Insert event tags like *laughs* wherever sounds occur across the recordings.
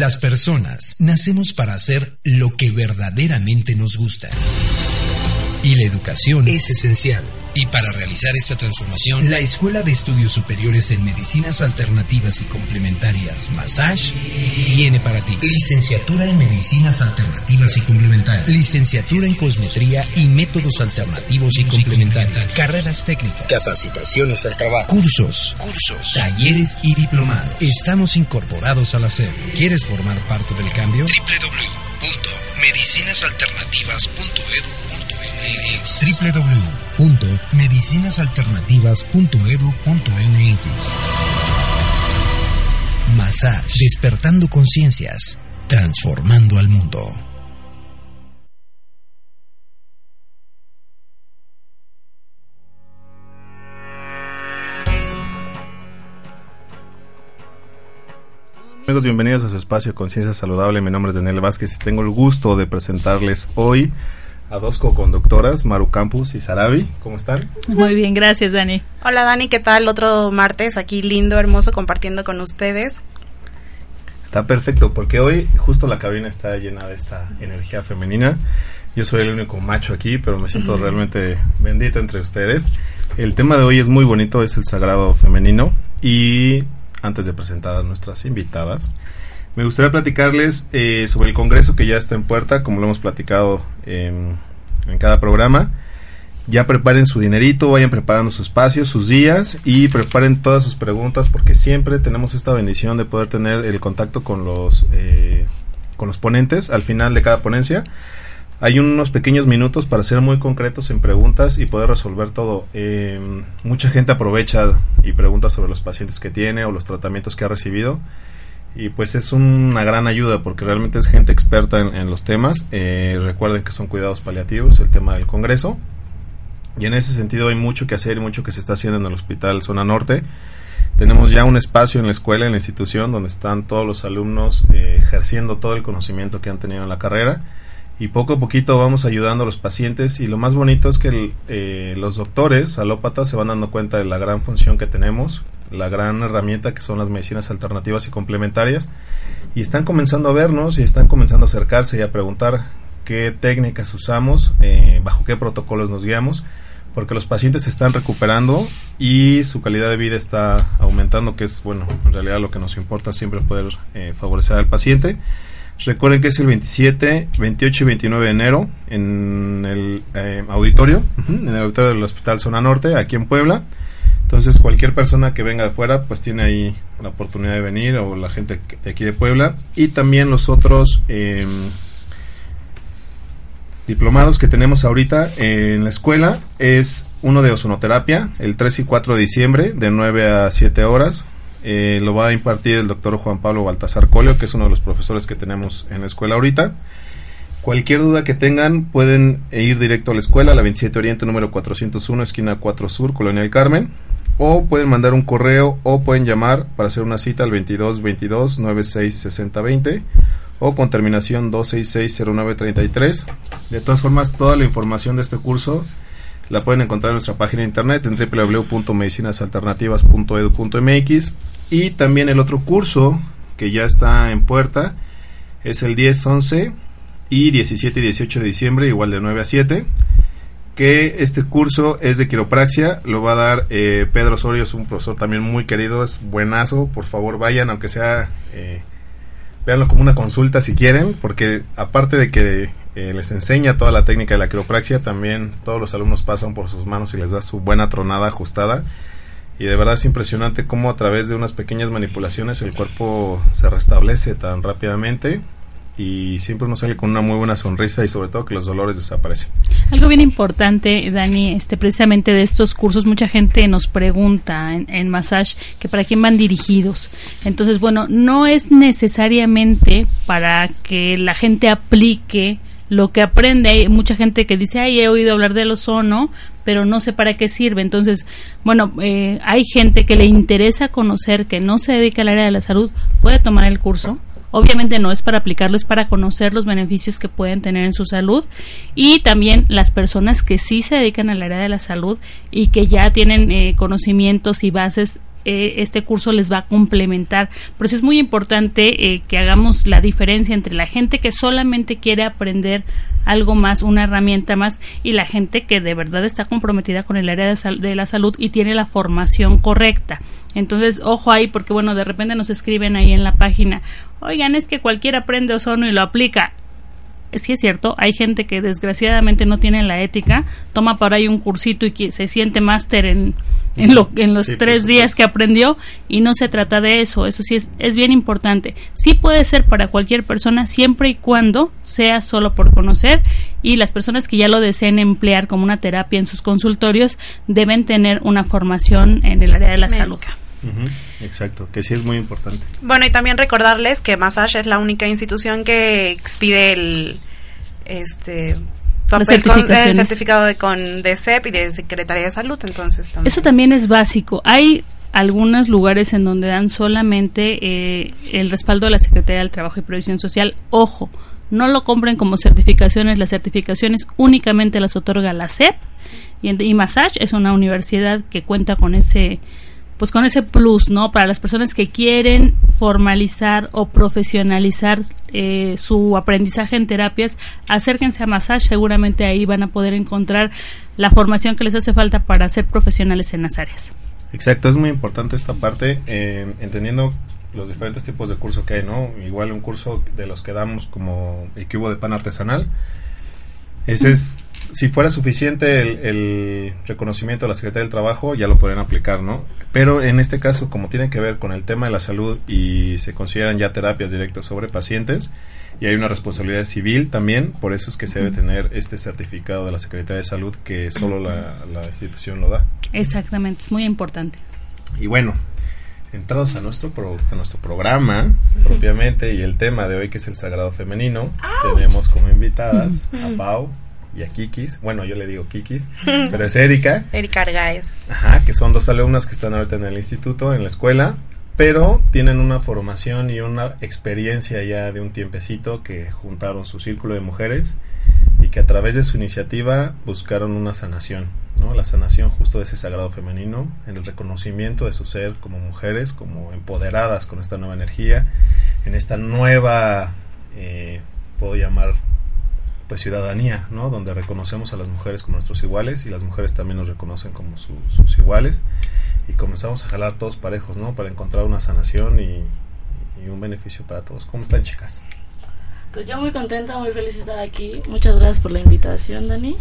Las personas nacemos para hacer lo que verdaderamente nos gusta. Y la educación es esencial. Y para realizar esta transformación, la Escuela de Estudios Superiores en Medicinas Alternativas y Complementarias, Massage, tiene para ti licenciatura en Medicinas Alternativas y Complementarias, licenciatura en Cosmetría y Métodos Alternativos y Complementarios, carreras técnicas, capacitaciones al trabajo, cursos, cursos, talleres y diplomados. Estamos incorporados a la SED. ¿Quieres formar parte del cambio? www.medicinasalternativas.edu.mx www.medicinasalternativas.edu.mx Massage, despertando conciencias, transformando al mundo. Amigos, bienvenidos a su espacio Conciencia Saludable. Mi nombre es Daniel Vázquez y tengo el gusto de presentarles hoy a dos co-conductoras, Maru Campus y Sarabi. ¿Cómo están? Muy bien, gracias Dani. Hola Dani, ¿qué tal? Otro martes aquí lindo, hermoso, compartiendo con ustedes. Está perfecto, porque hoy justo la cabina está llena de esta energía femenina. Yo soy el único macho aquí, pero me siento realmente bendito entre ustedes. El tema de hoy es muy bonito, es el sagrado femenino. Y antes de presentar a nuestras invitadas, me gustaría platicarles eh, sobre el congreso que ya está en puerta, como lo hemos platicado en cada programa. Ya preparen su dinerito, vayan preparando su espacio, sus días y preparen todas sus preguntas porque siempre tenemos esta bendición de poder tener el contacto con los, eh, con los ponentes al final de cada ponencia. Hay unos pequeños minutos para ser muy concretos en preguntas y poder resolver todo. Eh, mucha gente aprovecha y pregunta sobre los pacientes que tiene o los tratamientos que ha recibido y pues es una gran ayuda porque realmente es gente experta en, los temas. Eh, recuerden que son cuidados paliativos, el tema del Congreso. Y en ese sentido hay mucho que hacer y mucho que se está haciendo en el Hospital Zona Norte. Tenemos ya un espacio en la escuela, en la institución, donde están todos los alumnos eh, ejerciendo todo el conocimiento que han tenido en la carrera. Y poco a poquito vamos ayudando a los pacientes. Y lo más bonito es que eh, los doctores alópatas se van dando cuenta de la gran función que tenemos, la gran herramienta que son las medicinas alternativas y complementarias. Y están comenzando a vernos y están comenzando a acercarse y a preguntar qué técnicas usamos, eh, bajo qué protocolos nos guiamos, porque los pacientes se están recuperando y su calidad de vida está aumentando, que es, bueno, en realidad lo que nos importa siempre poder eh, favorecer al paciente. Recuerden que es el 27, 28 y 29 de enero en el eh, auditorio, en el auditorio del Hospital Zona Norte, aquí en Puebla. Entonces cualquier persona que venga de fuera pues tiene ahí la oportunidad de venir o la gente de aquí de Puebla y también los otros eh, diplomados que tenemos ahorita en la escuela es uno de ozonoterapia el 3 y 4 de diciembre de 9 a 7 horas eh, lo va a impartir el doctor Juan Pablo Baltasar Colio que es uno de los profesores que tenemos en la escuela ahorita Cualquier duda que tengan pueden ir directo a la escuela, la 27 Oriente número 401, esquina 4 Sur, Colonia del Carmen o pueden mandar un correo o pueden llamar para hacer una cita al 22 22 96 60 20 o con terminación 266 0933. De todas formas, toda la información de este curso la pueden encontrar en nuestra página de internet en www.medicinasalternativas.edu.mx y también el otro curso que ya está en puerta es el 10 11 y 17 y 18 de diciembre igual de 9 a 7 que este curso es de quiropraxia, lo va a dar eh, Pedro Osorio, es un profesor también muy querido, es buenazo, por favor vayan, aunque sea, eh, como una consulta si quieren, porque aparte de que eh, les enseña toda la técnica de la quiropraxia, también todos los alumnos pasan por sus manos y les da su buena tronada ajustada. Y de verdad es impresionante cómo a través de unas pequeñas manipulaciones el cuerpo se restablece tan rápidamente y siempre uno sale con una muy buena sonrisa y sobre todo que los dolores desaparecen. Algo bien importante, Dani, este, precisamente de estos cursos, mucha gente nos pregunta en, en Massage que para quién van dirigidos. Entonces, bueno, no es necesariamente para que la gente aplique lo que aprende. Hay mucha gente que dice, ay, he oído hablar del ozono, pero no sé para qué sirve. Entonces, bueno, eh, hay gente que le interesa conocer, que no se dedica al área de la salud, puede tomar el curso. Obviamente no es para aplicarlo, es para conocer los beneficios que pueden tener en su salud y también las personas que sí se dedican al área de la salud y que ya tienen eh, conocimientos y bases eh, este curso les va a complementar. Por eso es muy importante eh, que hagamos la diferencia entre la gente que solamente quiere aprender algo más, una herramienta más, y la gente que de verdad está comprometida con el área de, la salud y tiene la formación correcta. Entonces, ojo ahí, porque bueno, de repente nos escriben ahí en la página, oigan, es que cualquiera aprende ozono y lo aplica sí es cierto, hay gente que desgraciadamente no tiene la ética, toma por ahí un cursito y que se siente máster en, en, lo, en los tres días que aprendió y no se trata de eso, eso sí es, es bien importante. Sí puede ser para cualquier persona siempre y cuando sea solo por conocer y las personas que ya lo deseen emplear como una terapia en sus consultorios deben tener una formación en el área de la salud. Exacto, que sí es muy importante. Bueno, y también recordarles que Massage es la única institución que expide el este el certificado de con de CEP y de Secretaría de Salud, entonces también. Eso también es básico. Hay algunos lugares en donde dan solamente eh, el respaldo de la Secretaría del Trabajo y Previsión Social. Ojo, no lo compren como certificaciones, las certificaciones únicamente las otorga la CEP y, y Massage es una universidad que cuenta con ese pues con ese plus, ¿no? Para las personas que quieren formalizar o profesionalizar eh, su aprendizaje en terapias, acérquense a Massage, seguramente ahí van a poder encontrar la formación que les hace falta para ser profesionales en las áreas. Exacto, es muy importante esta parte, eh, entendiendo los diferentes tipos de curso que hay, ¿no? Igual un curso de los que damos como el cubo de pan artesanal, ese es si fuera suficiente el, reconocimiento de la Secretaría del Trabajo, ya lo podrían aplicar, ¿no? Pero en este caso, como tiene que ver con el tema de la salud y se consideran ya terapias directas sobre pacientes, y hay una responsabilidad civil también, por eso es que se debe tener este certificado de la Secretaría de Salud que solo la, institución lo da. Exactamente, es muy importante. Y bueno, entrados a nuestro a nuestro programa propiamente y el tema de hoy que es el sagrado femenino, tenemos como invitadas a Pau y a Kikis. Bueno, yo le digo Kikis, *laughs* pero es Erika. Erika Argaez. Ajá, que son dos alumnas que están ahorita en el instituto, en la escuela, pero tienen una formación y una experiencia ya de un tiempecito que juntaron su círculo de mujeres y que a través de su iniciativa buscaron una sanación, La sanación justo de ese sagrado femenino, en el reconocimiento de su ser como mujeres, como empoderadas con esta nueva energía, en esta nueva, eh, puedo llamar pues ciudadanía, ¿no? Donde reconocemos a las mujeres como nuestros iguales y las mujeres también nos reconocen como sus iguales y comenzamos a jalar todos parejos, ¿no? Para encontrar una sanación y, y un beneficio para todos. ¿Cómo están, chicas? Pues yo muy contenta, muy feliz de estar aquí. Muchas gracias por la invitación, Dani.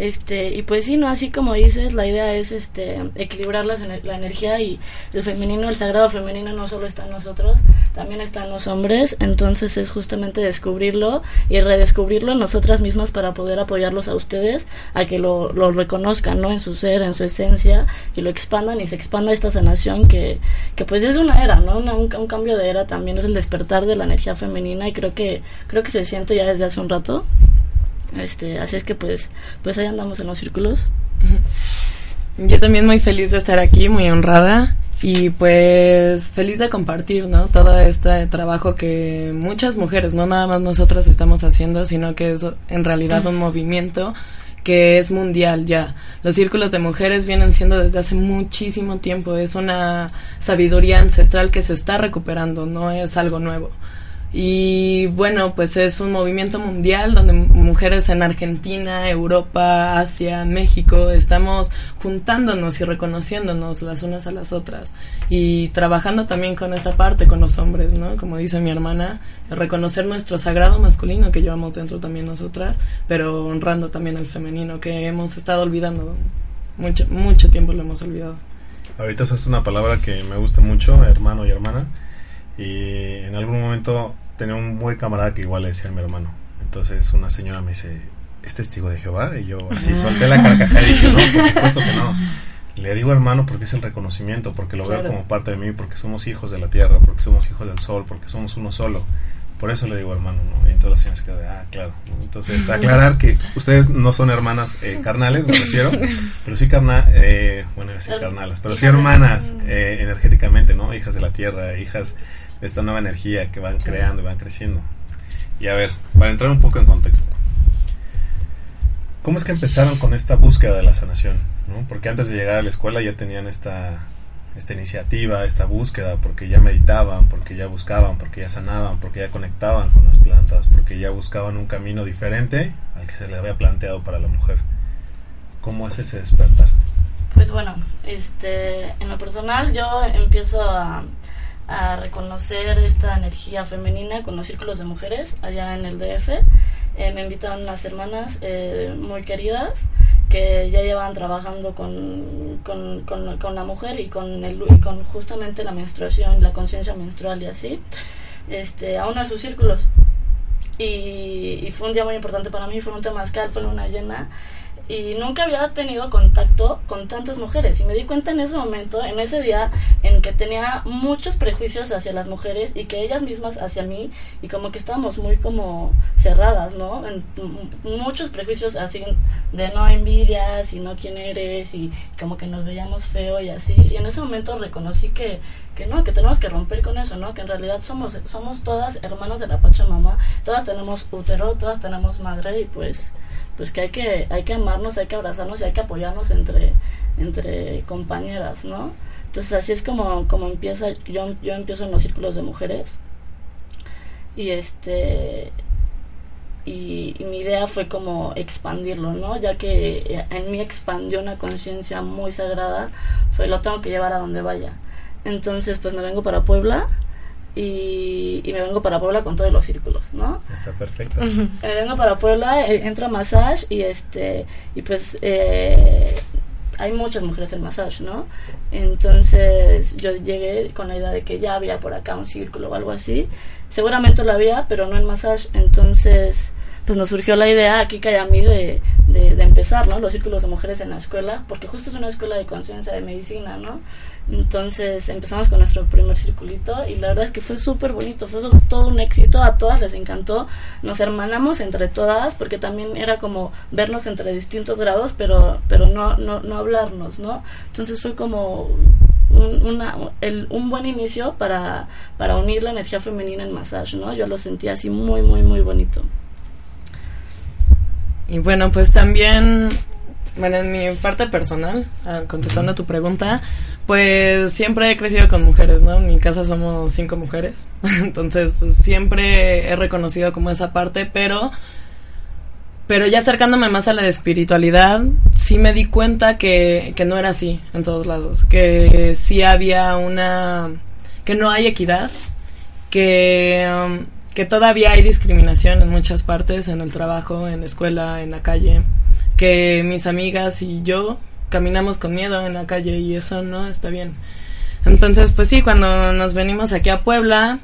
Este, y pues sí, no, así como dices, la idea es este equilibrar la, la energía y el femenino, el sagrado femenino no solo está en nosotros, también está en los hombres, entonces es justamente descubrirlo y redescubrirlo en nosotras mismas para poder apoyarlos a ustedes a que lo, lo reconozcan, ¿no? En su ser, en su esencia y lo expandan y se expanda esta sanación que, que pues es una era, ¿no? un, un cambio de era también es el despertar de la energía femenina y creo que creo que se siente ya desde hace un rato este, así es que pues, pues ahí andamos en los círculos. Yo también muy feliz de estar aquí, muy honrada y pues feliz de compartir, ¿no? Todo este trabajo que muchas mujeres, no nada más nosotras estamos haciendo, sino que es en realidad un movimiento que es mundial ya. Los círculos de mujeres vienen siendo desde hace muchísimo tiempo, es una sabiduría ancestral que se está recuperando, no es algo nuevo. Y bueno, pues es un movimiento mundial donde mujeres en Argentina, Europa, Asia, México, estamos juntándonos y reconociéndonos las unas a las otras y trabajando también con esa parte, con los hombres, ¿no? Como dice mi hermana, reconocer nuestro sagrado masculino que llevamos dentro también nosotras, pero honrando también el femenino que hemos estado olvidando. Mucho, mucho tiempo lo hemos olvidado. Ahorita es una palabra que me gusta mucho, hermano y hermana y en algún momento tenía un buen camarada que igual le decía a mi hermano. Entonces una señora me dice, ¿es testigo de Jehová? Y yo así solté la carcajada y dije, no, por supuesto que no. Le digo hermano porque es el reconocimiento, porque lo veo como parte de mí, porque somos hijos de la tierra, porque somos hijos del sol, porque somos uno solo. Por eso le digo hermano, ¿no? Y entonces la señora se queda de, ah, claro. Entonces, aclarar que ustedes no son hermanas eh, carnales, me refiero, pero sí carna, eh, bueno, sí carnales, pero sí hermanas eh, energéticamente, ¿no? Hijas de la tierra, hijas esta nueva energía que van creando y van creciendo. Y a ver, para entrar un poco en contexto. ¿Cómo es que empezaron con esta búsqueda de la sanación? ¿no? Porque antes de llegar a la escuela ya tenían esta, esta iniciativa, esta búsqueda, porque ya meditaban, porque ya buscaban, porque ya sanaban, porque ya conectaban con las plantas, porque ya buscaban un camino diferente al que se le había planteado para la mujer. ¿Cómo es ese despertar? Pues bueno, este, en lo personal yo empiezo a, a reconocer esta energía femenina con los círculos de mujeres allá en el DF eh, me invitaron unas hermanas eh, muy queridas que ya llevan trabajando con, con, con, la mujer y con, el, y con justamente la menstruación, la conciencia menstrual y así, este, a uno de sus círculos. Y, y, fue un día muy importante para mí, fue un temazcal, fue una llena y nunca había tenido contacto con tantas mujeres y me di cuenta en ese momento, en ese día en que tenía muchos prejuicios hacia las mujeres y que ellas mismas hacia mí y como que estábamos muy como cerradas, ¿no? En, muchos prejuicios así de no envidias y no quién eres y como que nos veíamos feo y así y en ese momento reconocí que que no, que tenemos que romper con eso, ¿no? Que en realidad somos somos todas hermanas de la Pachamama, todas tenemos útero, todas tenemos madre y pues pues que hay que hay que amarnos, hay que abrazarnos y hay que apoyarnos entre entre compañeras, ¿no? Entonces así es como como empieza yo yo empiezo en los círculos de mujeres y este y, mi idea fue como expandirlo, ¿no? Ya que en mí expandió una conciencia muy sagrada, fue lo tengo que llevar a donde vaya. Entonces, pues me vengo para Puebla y, me vengo para Puebla con todos los círculos, ¿no? Está perfecto. Me vengo para Puebla, eh, entro a massage y este y pues eh, hay muchas mujeres en massage, ¿no? Entonces yo llegué con la idea de que ya había por acá un círculo o algo así. Seguramente lo había, pero no en massage. Entonces pues nos surgió la idea aquí que a mí de, de, de empezar, ¿no? Los círculos de mujeres en la escuela, porque justo es una escuela de conciencia de medicina, ¿no? Entonces empezamos con nuestro primer circulito y la verdad es que fue súper bonito, fue todo un éxito, a todas les encantó, nos hermanamos entre todas porque también era como vernos entre distintos grados, pero, pero no, no, no hablarnos, ¿no? Entonces fue como un, una, el, un buen inicio para, para unir la energía femenina en massage, ¿no? Yo lo sentí así muy, muy, muy bonito. Y bueno, pues también bueno, en mi parte personal, ah, contestando a tu pregunta, pues siempre he crecido con mujeres, ¿no? En mi casa somos cinco mujeres, *laughs* entonces pues siempre he reconocido como esa parte, pero pero ya acercándome más a la espiritualidad, sí me di cuenta que, que no era así en todos lados, que sí había una, que no hay equidad, que, um, que todavía hay discriminación en muchas partes, en el trabajo, en la escuela, en la calle que mis amigas y yo caminamos con miedo en la calle y eso no está bien. Entonces, pues sí, cuando nos venimos aquí a Puebla,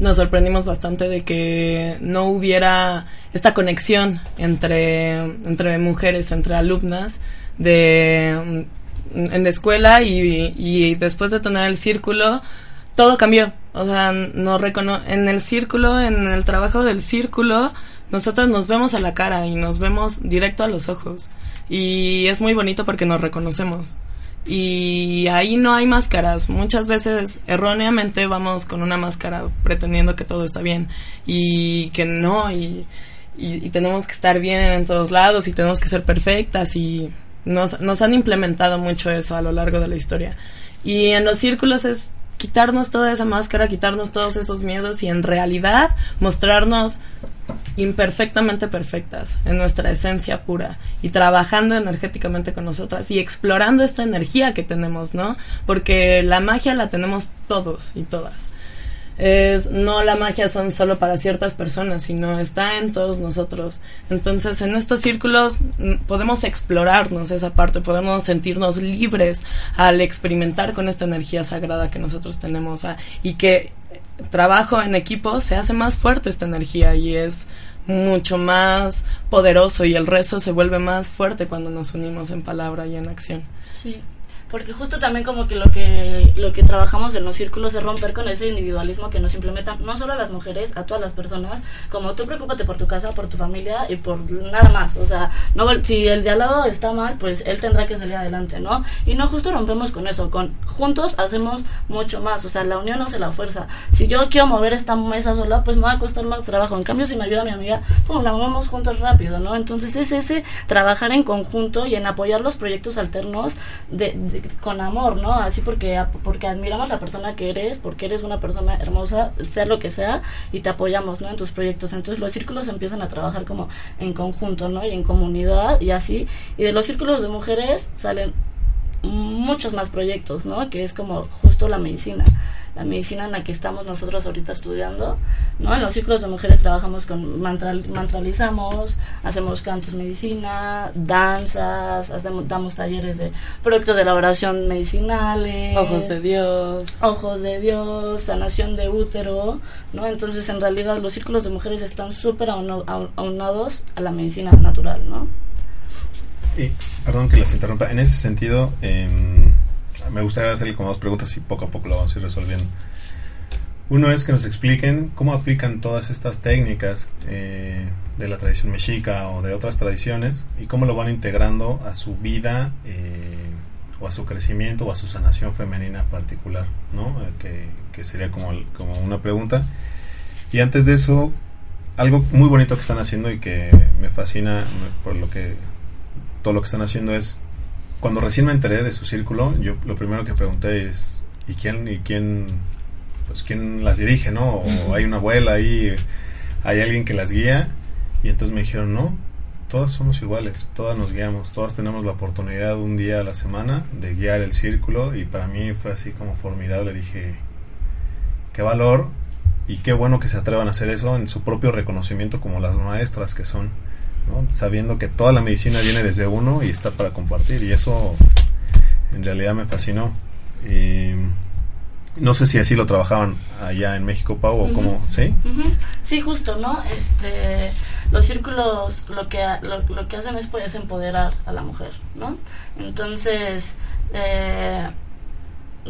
nos sorprendimos bastante de que no hubiera esta conexión entre, entre mujeres, entre alumnas de en la escuela y, y después de tener el círculo todo cambió. O sea, no recono en el círculo, en el trabajo del círculo, nosotros nos vemos a la cara y nos vemos directo a los ojos. Y es muy bonito porque nos reconocemos. Y ahí no hay máscaras. Muchas veces erróneamente vamos con una máscara pretendiendo que todo está bien y que no. Y, y, tenemos que estar bien en todos lados y tenemos que ser perfectas y nos, nos han implementado mucho eso a lo largo de la historia. Y en los círculos es quitarnos toda esa máscara, quitarnos todos esos miedos y en realidad mostrarnos imperfectamente perfectas en nuestra esencia pura y trabajando energéticamente con nosotras y explorando esta energía que tenemos, ¿no? Porque la magia la tenemos todos y todas. Es, no la magia son solo para ciertas personas, sino está en todos nosotros. Entonces, en estos círculos mm, podemos explorarnos esa parte, podemos sentirnos libres al experimentar con esta energía sagrada que nosotros tenemos y que trabajo en equipo se hace más fuerte esta energía y es mucho más poderoso y el rezo se vuelve más fuerte cuando nos unimos en palabra y en acción. Sí porque justo también como que lo que lo que trabajamos en los círculos es romper con ese individualismo que nos implementa no solo a las mujeres, a todas las personas, como tú preocúpate por tu casa, por tu familia y por nada más, o sea, no si el de al lado está mal, pues él tendrá que salir adelante, ¿no? Y no justo rompemos con eso, con juntos hacemos mucho más, o sea, la unión hace la fuerza. Si yo quiero mover esta mesa sola, pues me va a costar más trabajo. En cambio, si me ayuda mi amiga, pues la movemos juntos rápido, ¿no? Entonces es ese trabajar en conjunto y en apoyar los proyectos alternos de con amor, ¿no? Así porque, porque admiramos la persona que eres, porque eres una persona hermosa, sea lo que sea, y te apoyamos, ¿no? En tus proyectos. Entonces los círculos empiezan a trabajar como en conjunto, ¿no? Y en comunidad y así. Y de los círculos de mujeres salen muchos más proyectos, ¿no? Que es como justo la medicina la medicina en la que estamos nosotros ahorita estudiando, ¿no? En los ciclos de mujeres trabajamos con mantralizamos, hacemos cantos medicina, danzas, hacemos, damos talleres de proyectos de elaboración medicinales, ojos de Dios, ojos de Dios, sanación de útero, ¿no? Entonces, en realidad los círculos de mujeres están súper aunados a la medicina natural, ¿no? Y, perdón que les interrumpa, en ese sentido, eh, me gustaría hacerle como dos preguntas y poco a poco lo vamos a ir resolviendo. Uno es que nos expliquen cómo aplican todas estas técnicas eh, de la tradición mexica o de otras tradiciones y cómo lo van integrando a su vida eh, o a su crecimiento o a su sanación femenina particular, ¿no? Eh, que, sería como, como una pregunta. Y antes de eso, algo muy bonito que están haciendo y que me fascina por lo que todo lo que están haciendo es cuando recién me enteré de su círculo, yo lo primero que pregunté es, ¿y quién, y quién, pues quién las dirige, no? O hay una abuela ahí, hay alguien que las guía. Y entonces me dijeron, no, todas somos iguales, todas nos guiamos, todas tenemos la oportunidad un día a la semana de guiar el círculo y para mí fue así como formidable, dije, qué valor y qué bueno que se atrevan a hacer eso en su propio reconocimiento como las maestras que son sabiendo que toda la medicina viene desde uno y está para compartir. Y eso en realidad me fascinó. Y no sé si así lo trabajaban allá en México, Pau, o cómo, ¿sí? Sí, justo, ¿no? Este, los círculos lo que, lo, lo que hacen es pues, empoderar a la mujer, ¿no? Entonces, eh,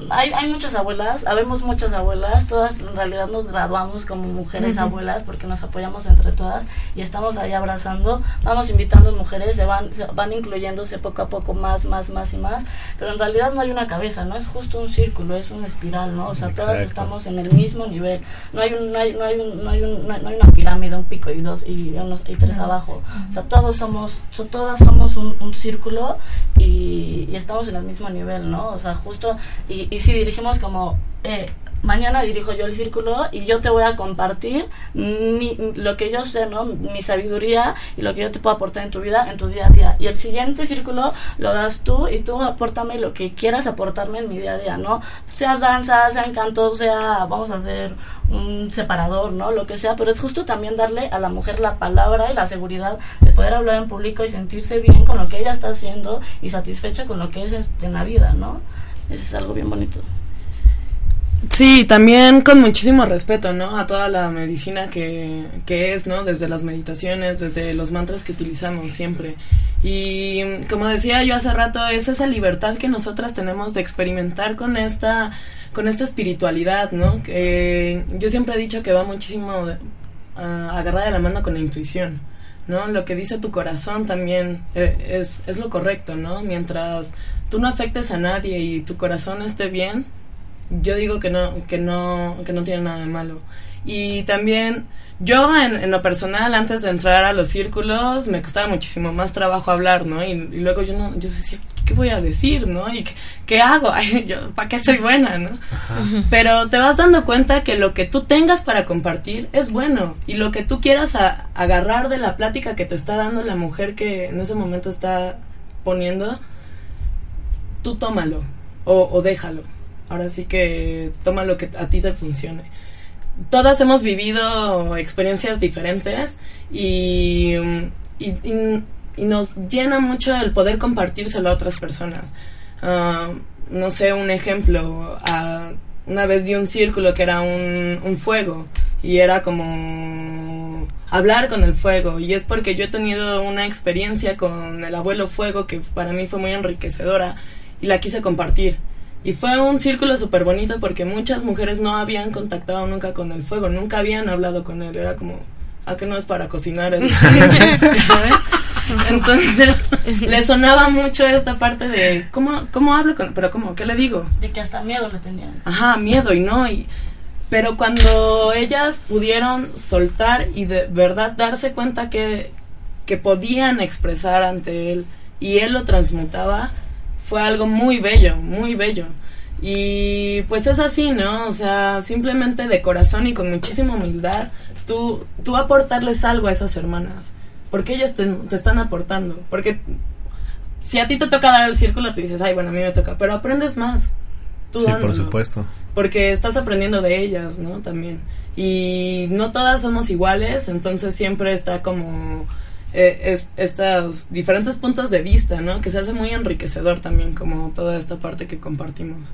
hay, hay muchas abuelas, habemos muchas abuelas, todas en realidad nos graduamos como mujeres abuelas porque nos apoyamos entre todas y estamos ahí abrazando, vamos invitando mujeres, se van, se van incluyéndose poco a poco más, más, más y más, pero en realidad no hay una cabeza, no es justo un círculo, es una espiral, ¿no? O sea, todas estamos en el mismo nivel, no hay, un, no hay, no hay, un, no hay, un, no hay una pirámide, un pico y dos y, unos, y tres abajo, o sea, todos somos, todas somos un, un círculo y, y estamos en el mismo nivel, ¿no? O sea, justo y y, si dirigimos como, eh, mañana dirijo yo el círculo y yo te voy a compartir mi, lo que yo sé, ¿no? Mi sabiduría y lo que yo te puedo aportar en tu vida, en tu día a día. Y el siguiente círculo lo das tú y tú apórtame lo que quieras aportarme en mi día a día, ¿no? Sea danza, sea encanto, sea, vamos a hacer un separador, ¿no? Lo que sea, pero es justo también darle a la mujer la palabra y la seguridad de poder hablar en público y sentirse bien con lo que ella está haciendo y satisfecha con lo que es en la vida, ¿no? Es algo bien bonito. Sí, también con muchísimo respeto, ¿no? A toda la medicina que, que es, ¿no? Desde las meditaciones, desde los mantras que utilizamos siempre. Y como decía yo hace rato, es esa libertad que nosotras tenemos de experimentar con esta, con esta espiritualidad, ¿no? Que yo siempre he dicho que va muchísimo de, agarrada de la mano con la intuición. ¿No? Lo que dice tu corazón también eh, es, es, lo correcto, ¿no? Mientras tú no afectes a nadie y tu corazón esté bien, yo digo que no, que no, que no tiene nada de malo. Y también yo en, lo personal, antes de entrar a los círculos, me costaba muchísimo más trabajo hablar, ¿no? Y, luego yo no, yo decía, ¿qué voy a decir, no? ¿Y qué, hago? *laughs* yo, ¿para qué soy buena, no? Pero te vas dando cuenta que lo que tú tengas para compartir es bueno. Y lo que tú quieras agarrar de la plática que te está dando la mujer que en ese momento está poniendo, tú tómalo o, déjalo. Ahora sí que toma lo que a ti te funcione. Todas hemos vivido experiencias diferentes y, y, nos llena mucho el poder compartírselo a otras personas. Ah, no sé, un ejemplo. una vez di un círculo que era un, un fuego y era como hablar con el fuego y es porque yo he tenido una experiencia con el abuelo fuego que para mí fue muy enriquecedora y la quise compartir. Y fue un círculo súper bonito porque muchas mujeres no habían contactado nunca con el fuego, nunca habían hablado con él. Era como, ¿a qué no es para cocinar? *laughs* ¿Sabes? *laughs* Entonces, le sonaba mucho esta parte de, ¿cómo, cómo hablo con Pero, ¿cómo? ¿Qué le digo? De que hasta miedo le tenían. Ajá, miedo y no. Y, pero cuando ellas pudieron soltar y de verdad darse cuenta que, que podían expresar ante él y él lo transmutaba, fue algo muy bello, muy bello. Y pues es así, ¿no? O sea, simplemente de corazón y con muchísima humildad, tú, tú aportarles algo a esas hermanas. Porque ellas te, están aportando. Porque si a ti te toca dar el círculo, tú dices, ay, bueno, a mí me toca. Pero aprendes más. Tú sí, por supuesto. Porque estás aprendiendo de ellas, ¿no? También. Y no todas somos iguales, entonces siempre está como eh, estos diferentes puntos de vista, ¿no? Que se hace muy enriquecedor también, como toda esta parte que compartimos.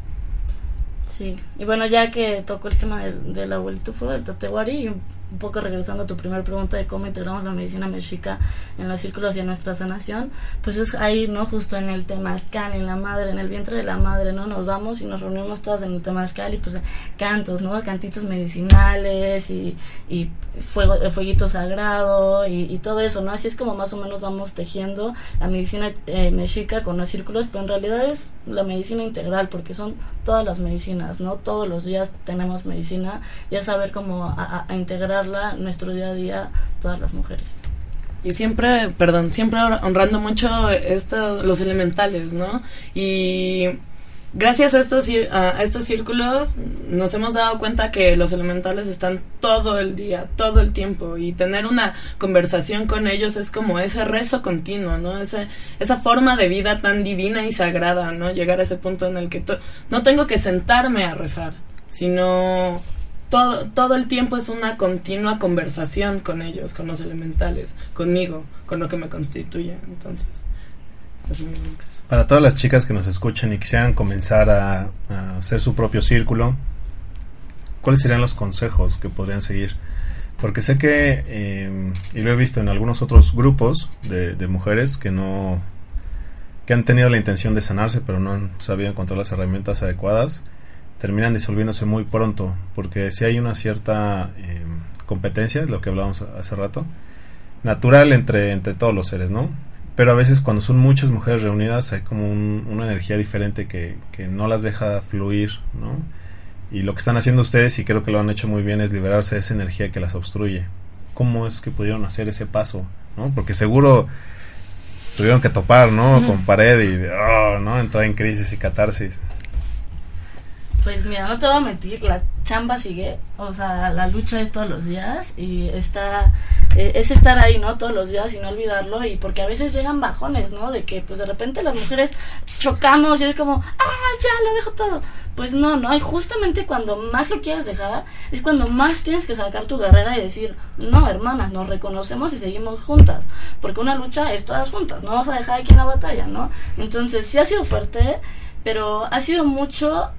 Sí, y bueno, ya que tocó el tema del, del abuelito del tatewari, un poco regresando a tu primera pregunta de cómo integramos la medicina mexica en los círculos y en nuestra sanación, pues es ahí, ¿no? Justo en el temazcal, en la madre, en el vientre de la madre, ¿no? Nos vamos y nos reunimos todas en el temazcal y pues cantos, ¿no? Cantitos medicinales y, y fuego, fueguito sagrado y, todo eso, ¿no? Así es como más o menos vamos tejiendo la medicina eh, mexica con los círculos, pero en realidad es la medicina integral porque son todas las medicinas, ¿no? Todos los días tenemos medicina y saber cómo a integrar nuestro día a día todas las mujeres. Y siempre, perdón, siempre honrando mucho estos, los elementales, ¿no? Y gracias a estos, a estos círculos nos hemos dado cuenta que los elementales están todo el día, todo el tiempo y tener una conversación con ellos es como ese rezo continuo, ¿no? Ese, esa forma de vida tan divina y sagrada, ¿no? Llegar a ese punto en el que no tengo que sentarme a rezar, sino todo, todo el tiempo es una continua conversación con ellos, con los elementales, conmigo, con lo que me constituye. Entonces, Para todas las chicas que nos escuchan y quisieran comenzar a, hacer su propio círculo, ¿cuáles serían los consejos que podrían seguir? Porque sé que, eh, y lo he visto en algunos otros grupos de, de mujeres que no que han tenido la intención de sanarse, pero no han sabido encontrar las herramientas adecuadas terminan disolviéndose muy pronto, porque si hay una cierta eh, competencia, lo que hablábamos hace rato, natural entre, entre todos los seres, ¿no? Pero a veces cuando son muchas mujeres reunidas hay como una energía diferente que, que no las deja fluir, ¿no? Y lo que están haciendo ustedes, y creo que lo han hecho muy bien, es liberarse de esa energía que las obstruye. ¿Cómo es que pudieron hacer ese paso? ¿no? Porque seguro tuvieron que topar, ¿no? Con pared y, oh, ¿no? Entrar en crisis y catarsis. Pues mira, no te voy a mentir, la chamba sigue, o sea, la lucha es todos los días y está, eh, es estar ahí, ¿no? Todos los días y no olvidarlo y porque a veces llegan bajones, ¿no? De que pues de repente las mujeres chocamos y es como, ah, ya, lo dejo todo. Pues no, no, y justamente cuando más lo quieres dejar es cuando más tienes que sacar tu guerrera y decir, no, hermanas, nos reconocemos y seguimos juntas, porque una lucha es todas juntas, no vamos a dejar aquí en la batalla, ¿no? Entonces sí ha sido fuerte, pero ha sido mucho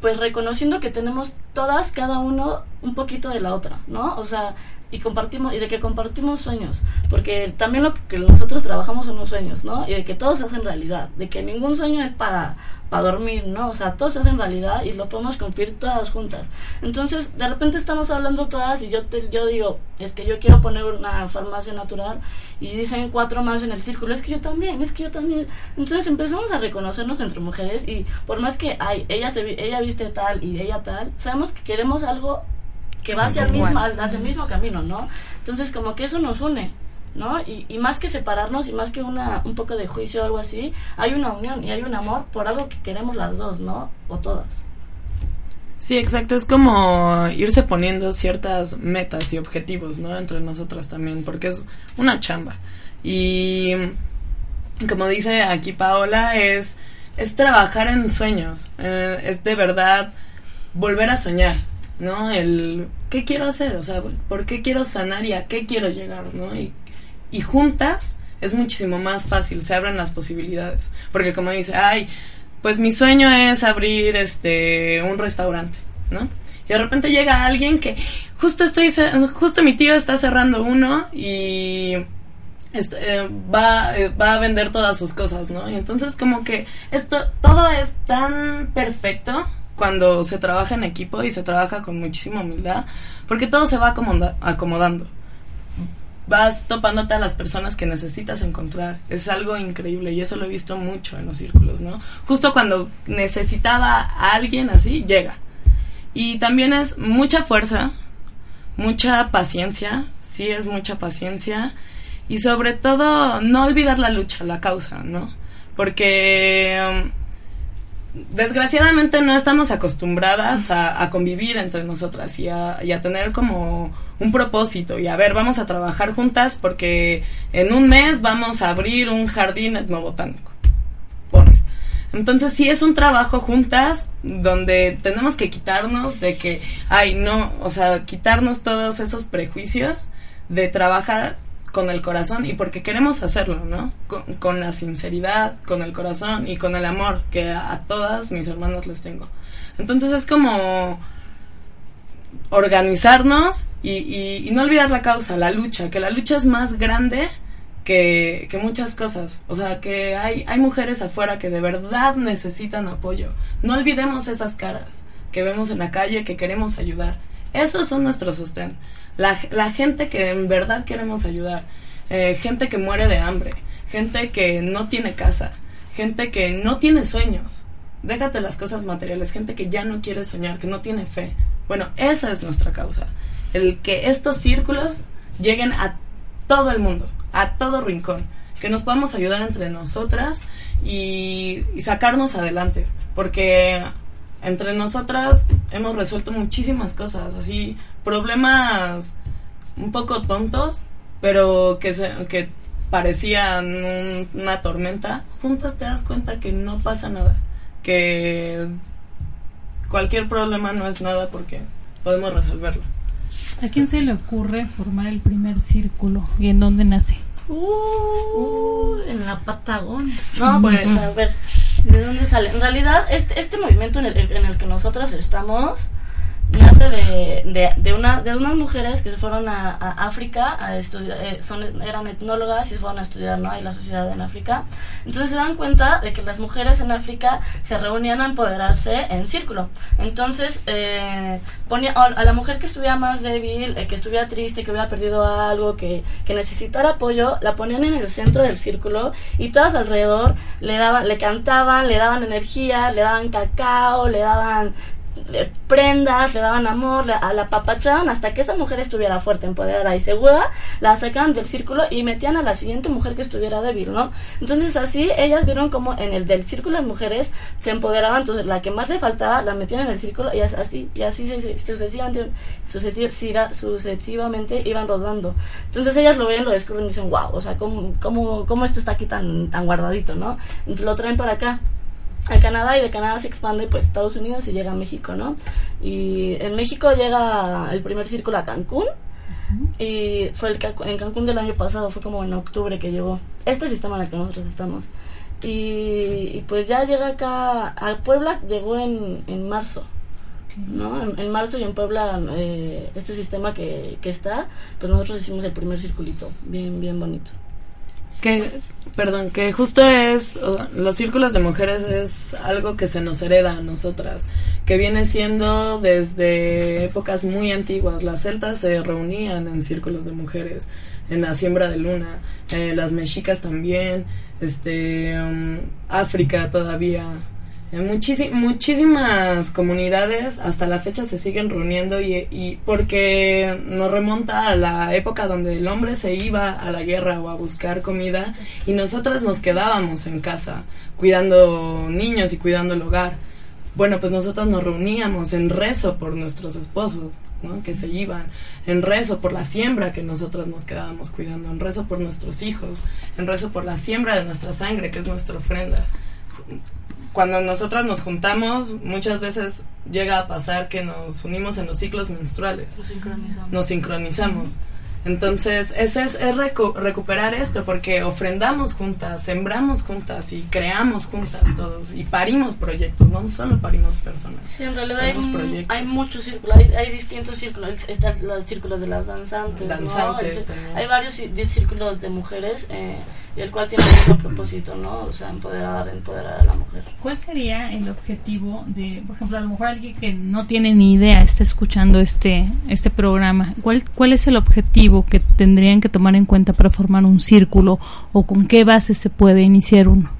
pues reconociendo que tenemos todas, cada uno, un poquito de la otra, ¿no? O sea, y compartimos, y de que compartimos sueños, porque también lo que nosotros trabajamos son los sueños, ¿no? Y de que todos se hacen realidad, de que ningún sueño es para para dormir, ¿no? O sea, todo se hace en realidad y lo podemos cumplir todas juntas. Entonces, de repente estamos hablando todas y yo te, yo digo, es que yo quiero poner una farmacia natural y dicen cuatro más en el círculo, es que yo también, es que yo también. Entonces empezamos a reconocernos entre mujeres y por más que hay, ella, se, ella viste tal y ella tal, sabemos que queremos algo que va hacia el mismo, hacia el mismo camino, ¿no? Entonces, como que eso nos une. ¿No? Y, y, más que separarnos y más que una, un poco de juicio o algo así, hay una unión y hay un amor por algo que queremos las dos, ¿no? O todas. Sí, exacto. Es como irse poniendo ciertas metas y objetivos, ¿no? Entre nosotras también, porque es una chamba. Y como dice aquí Paola, es, es trabajar en sueños. Eh, es de verdad volver a soñar, ¿no? El qué quiero hacer, o sea, por qué quiero sanar y a qué quiero llegar, ¿no? Y y juntas es muchísimo más fácil, se abren las posibilidades. Porque como dice, ay, pues mi sueño es abrir este un restaurante, ¿no? Y de repente llega alguien que justo estoy justo mi tío está cerrando uno y este, va, eh, va a vender todas sus cosas, ¿no? Y entonces como que esto todo es tan perfecto cuando se trabaja en equipo y se trabaja con muchísima humildad, porque todo se va acomodando. Vas topándote a las personas que necesitas encontrar. Es algo increíble y eso lo he visto mucho en los círculos, ¿no? Justo cuando necesitaba a alguien así, llega. Y también es mucha fuerza, mucha paciencia, sí es mucha paciencia y sobre todo no olvidar la lucha, la causa, ¿no? Porque um, desgraciadamente no estamos acostumbradas a, convivir entre nosotras y a, tener como un propósito y a ver, vamos a trabajar juntas porque en un mes vamos a abrir un jardín etnobotánico. Entonces sí es un trabajo juntas donde tenemos que quitarnos de que, ay, no, o sea, quitarnos todos esos prejuicios de trabajar con el corazón y porque queremos hacerlo, ¿no? Con, la sinceridad, con el corazón y con el amor que a, todas mis hermanas les tengo. Entonces es como organizarnos y, no olvidar la causa, la lucha, que la lucha es más grande que, muchas cosas. O sea, que hay, hay mujeres afuera que de verdad necesitan apoyo. No olvidemos esas caras que vemos en la calle, que queremos ayudar. Esos son nuestros sostén la, la gente que en verdad queremos ayudar, eh, gente que muere de hambre, gente que no tiene casa, gente que no tiene sueños. Déjate las cosas materiales, gente que ya no quiere soñar, que no tiene fe. Bueno, esa es nuestra causa. El que estos círculos lleguen a todo el mundo, a todo rincón, que nos podamos ayudar entre nosotras y, y sacarnos adelante. Porque entre nosotras hemos resuelto muchísimas cosas, así problemas un poco tontos, pero que, se, que parecían una tormenta, juntas te das cuenta que no pasa nada, que cualquier problema no es nada porque podemos resolverlo. ¿A quién se le ocurre formar el primer círculo y en dónde nace? Uh, en la Patagonia. No, pues a ver, ¿de dónde sale? En realidad, este, este movimiento en el, en el que nosotros estamos nace de, de, de, una, de unas mujeres que se fueron a, África a estudiar, eh, son, eran etnólogas y se fueron a estudiar ¿no? ahí la sociedad en África. Entonces se dan cuenta de que las mujeres en África se reunían a empoderarse en círculo. Entonces eh, ponía a la mujer que estuviera más débil, eh, que estuviera triste, que hubiera perdido algo, que, que necesitara apoyo, la ponían en el centro del círculo y todas alrededor le daban, le cantaban, le daban energía, le daban cacao, le daban prendas, le daban amor, a la papachaban hasta que esa mujer estuviera fuerte, empoderada y segura, la sacaban del círculo y metían a la siguiente mujer que estuviera débil, ¿no? Entonces así ellas vieron como en el del círculo las mujeres se empoderaban, entonces la que más le faltaba la metían en el círculo y así, y así sucesivamente, sucesivamente iban rodando. Entonces ellas lo ven, lo descubren y dicen, wow, o sea, ¿cómo, cómo, cómo esto está aquí tan, tan guardadito, ¿no? lo traen para acá a Canadá y de Canadá se expande pues Estados Unidos y llega a México, ¿no? Y en México llega el primer círculo a Cancún y fue el en Cancún del año pasado, fue como en octubre que llegó este sistema en el que nosotros estamos. Y, pues ya llega acá a Puebla, llegó en, en marzo. ¿no? En, marzo y en Puebla eh, este sistema que, que está, pues nosotros hicimos el primer circulito, bien, bien bonito. Que, perdón, que justo es, los círculos de mujeres es algo que se nos hereda a nosotras, que viene siendo desde épocas muy antiguas. Las celtas se reunían en círculos de mujeres, en la siembra de luna, eh, las mexicas también, este, um, África todavía muchísimas comunidades hasta la fecha se siguen reuniendo y, porque nos remonta a la época donde el hombre se iba a la guerra o a buscar comida y nosotras nos quedábamos en casa cuidando niños y cuidando el hogar. Bueno, pues nosotros nos reuníamos en rezo por nuestros esposos, ¿no? que se iban, en rezo por la siembra que nosotras nos quedábamos cuidando, en rezo por nuestros hijos, en rezo por la siembra de nuestra sangre, que es nuestra ofrenda cuando nosotras nos juntamos, muchas veces llega a pasar que nos unimos en los ciclos menstruales. Nos sincronizamos. Nos sincronizamos. Entonces, ese es, recuperar esto, porque ofrendamos juntas, sembramos juntas y creamos juntas *coughs* todos y parimos proyectos, no solo parimos personas. Sí, en realidad hay, hay, muchos círculos, hay, distintos círculos, está el círculo de las danzantes, hay varios círculos de mujeres. Eh, y el cual tiene el mismo propósito, ¿no? O sea, empoderar, empoderar a la mujer. ¿Cuál sería el objetivo de, por ejemplo, a lo mejor alguien que no tiene ni idea está escuchando este este programa? ¿Cuál cuál es el objetivo que tendrían que tomar en cuenta para formar un círculo o con qué base se puede iniciar uno?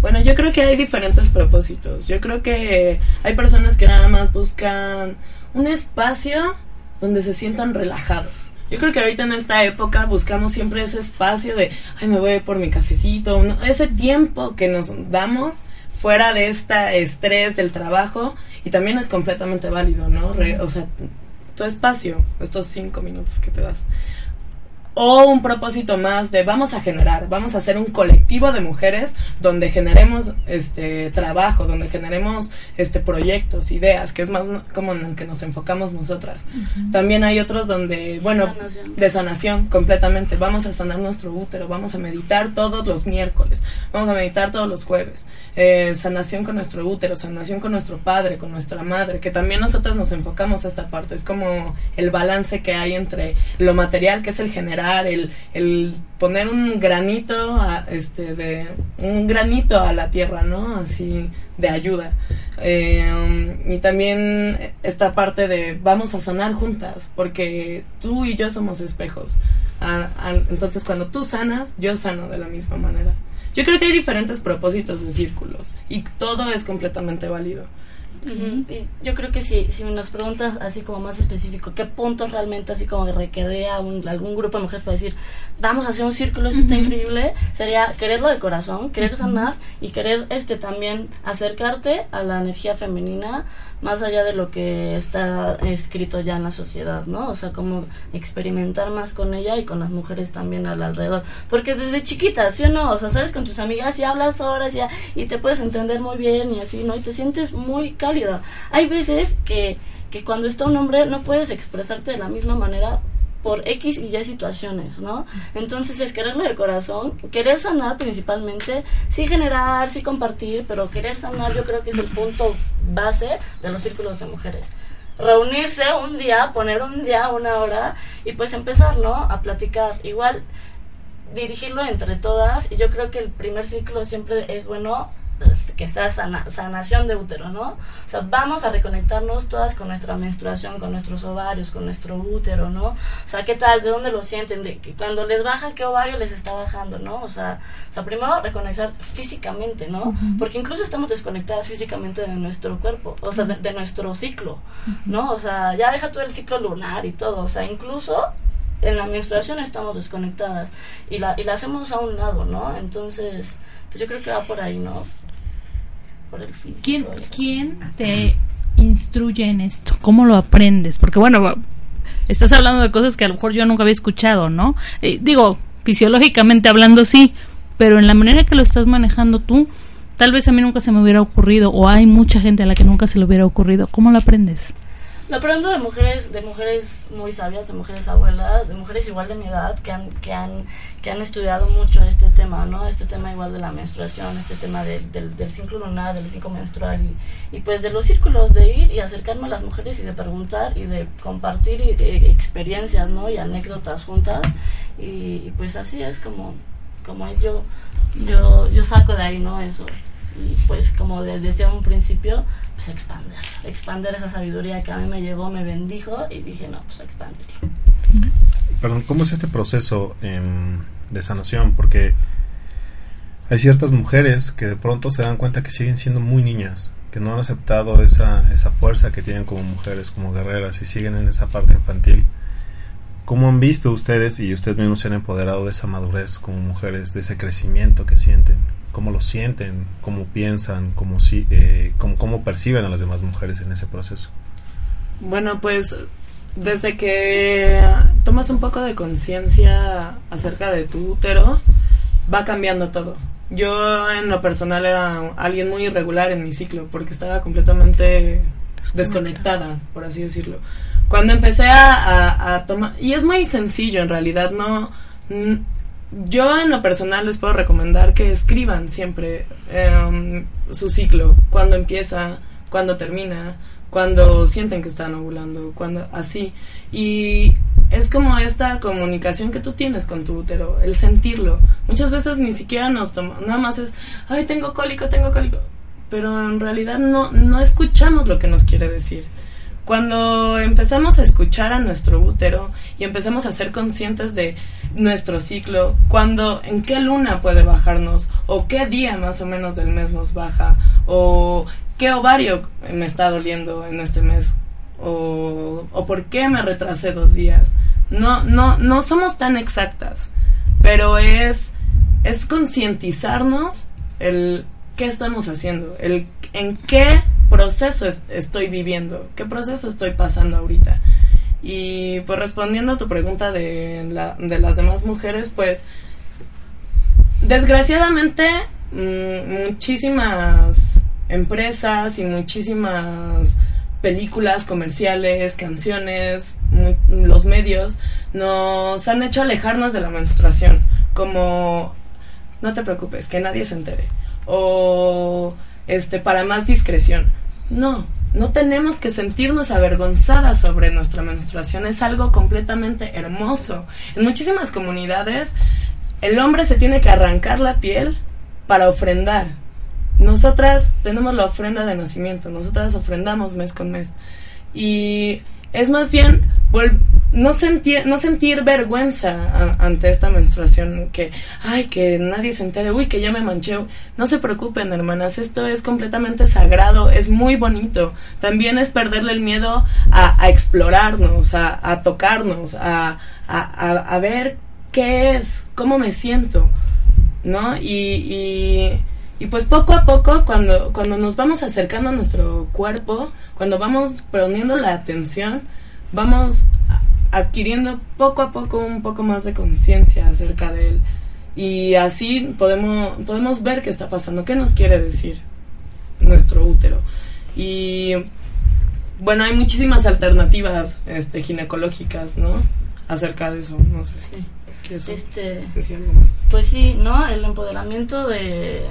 Bueno, yo creo que hay diferentes propósitos. Yo creo que hay personas que nada más buscan un espacio donde se sientan relajados yo creo que ahorita en esta época buscamos siempre ese espacio de, ay, me voy por mi cafecito, ese tiempo que nos damos fuera de este estrés del trabajo y también es completamente válido, ¿no? o sea, tu espacio, estos cinco minutos que te das o un propósito más de vamos a generar, vamos a hacer un colectivo de mujeres donde generemos este trabajo, donde generemos este proyectos, ideas, que es más como en el que nos enfocamos nosotras. También hay otros donde, bueno, de sanación completamente. Vamos a sanar nuestro útero, vamos a meditar todos los miércoles, vamos a meditar todos los jueves. Eh, sanación con nuestro útero, sanación con nuestro padre, con nuestra madre, que también nosotros nos enfocamos a esta parte. Es como el balance que hay entre lo material, que es el general el, poner un granito a, este de un granito a la tierra no así de ayuda. Eh, y también esta parte de vamos a sanar juntas porque tú y yo somos espejos. Entonces cuando tú sanas yo sano de la misma manera. Yo creo que hay diferentes propósitos de círculos y todo es completamente válido yo creo que si, si nos preguntas así como más específico, ¿qué puntos realmente así como requeriría algún grupo de mujeres para decir, vamos a hacer un círculo, esto está increíble? Sería quererlo de corazón, querer sanar y querer este también acercarte a la energía femenina más allá de lo que está escrito ya en la sociedad, ¿no? O sea, como experimentar más con ella y con las mujeres también al alrededor. Porque desde chiquita, ¿sí o no? O sea, sales con tus amigas y hablas horas y, y te puedes entender muy bien y así, ¿no? Y te sientes muy cálida. Hay veces que, que cuando está un hombre no puedes expresarte de la misma manera por X y Y situaciones, ¿no? Entonces es quererlo de corazón, querer sanar principalmente, sí generar, sí compartir, pero querer sanar yo creo que es el punto base de los círculos de mujeres. Reunirse un día, poner un día, una hora y pues empezar, ¿no? A platicar. Igual dirigirlo entre todas y yo creo que el primer círculo siempre es bueno que sea sanación de útero, ¿no? O sea, vamos a reconectarnos todas con nuestra menstruación, con nuestros ovarios, con nuestro útero, ¿no? O sea, ¿qué tal? ¿De dónde lo sienten? De que cuando les baja, ¿qué ovario les está bajando, no? O sea, o sea primero reconectar físicamente, ¿no? Porque incluso estamos desconectadas físicamente de nuestro cuerpo, o sea, de, nuestro ciclo, ¿no? O sea, ya deja todo el ciclo lunar y todo, o sea, incluso en la menstruación estamos desconectadas y la, y la hacemos a un lado, ¿no? Entonces, pues yo creo que va por ahí, ¿no? ¿Quién, ¿Quién te instruye en esto? ¿Cómo lo aprendes? Porque bueno, estás hablando de cosas que a lo mejor yo nunca había escuchado, ¿no? Eh, digo, fisiológicamente hablando sí, pero en la manera que lo estás manejando tú, tal vez a mí nunca se me hubiera ocurrido o hay mucha gente a la que nunca se le hubiera ocurrido. ¿Cómo lo aprendes? Lo aprendo de mujeres, de mujeres muy sabias, de mujeres abuelas, de mujeres igual de mi edad que han, que han, que han estudiado mucho este tema, ¿no? Este tema igual de la menstruación, este tema del, del, del ciclo lunar, del ciclo menstrual y, y, pues de los círculos de ir y acercarme a las mujeres y de preguntar y de compartir experiencias, ¿no? Y anécdotas juntas y, pues así es como, como yo, yo, yo saco de ahí, ¿no? Eso. Y pues como desde un principio pues expander, expander esa sabiduría que a mí me llegó, me bendijo y dije, no, pues expandirlo. Perdón, ¿cómo es este proceso em, de sanación? Porque hay ciertas mujeres que de pronto se dan cuenta que siguen siendo muy niñas, que no han aceptado esa, esa fuerza que tienen como mujeres, como guerreras y siguen en esa parte infantil. ¿Cómo han visto ustedes y ustedes mismos se han empoderado de esa madurez como mujeres, de ese crecimiento que sienten? Cómo lo sienten, cómo piensan, cómo, si, eh, cómo, cómo perciben a las demás mujeres en ese proceso. Bueno, pues desde que tomas un poco de conciencia acerca de tu útero, va cambiando todo. Yo en lo personal era alguien muy irregular en mi ciclo porque estaba completamente desconectada, por así decirlo. Cuando empecé a, tomar, y es muy sencillo en realidad, no, yo en lo personal les puedo recomendar que escriban siempre em, su ciclo, cuando empieza, cuando termina, cuando sienten que están ovulando, cuando así. Y es como esta comunicación que tú tienes con tu útero, el sentirlo. Muchas veces ni siquiera nos tomamos, nada más es, ay, tengo cólico, tengo cólico. Pero en realidad no, no escuchamos lo que nos quiere decir. Cuando empezamos a escuchar a nuestro útero y empezamos a ser conscientes de nuestro ciclo, cuando, en qué luna puede bajarnos, o qué día más o menos del mes nos baja, o qué ovario me está doliendo en este mes, o, o por qué me retrasé dos días. No, no, no somos tan exactas, pero es, es concientizarnos el qué estamos haciendo, el en qué proceso estoy viviendo, qué proceso estoy pasando ahorita. Y pues respondiendo a tu pregunta de, la, de las demás mujeres, pues desgraciadamente mm, muchísimas empresas y muchísimas películas, comerciales, canciones, los medios nos han hecho alejarnos de la menstruación, como no te preocupes, que nadie se entere o este para más discreción. No, no tenemos que sentirnos avergonzadas sobre nuestra menstruación, es algo completamente hermoso. En muchísimas comunidades el hombre se tiene que arrancar la piel para ofrendar. Nosotras tenemos la ofrenda de nacimiento, nosotras ofrendamos mes con mes. Y es más bien no sentir, no sentir vergüenza ante esta menstruación, que, ay, que nadie se entere, uy, que ya me manché. No se preocupen, hermanas, esto es completamente sagrado, es muy bonito. También es perderle el miedo a, explorarnos, a, tocarnos, a, a, ver qué es, cómo me siento, ¿no? Y, y, y pues poco a poco, cuando, cuando nos vamos acercando a nuestro cuerpo, cuando vamos poniendo la atención, vamos adquiriendo poco a poco un poco más de conciencia acerca de él y así podemos podemos ver qué está pasando, qué nos quiere decir nuestro útero. Y bueno, hay muchísimas alternativas este ginecológicas, ¿no? Acerca de eso, no sé si este pues sí no el empoderamiento de,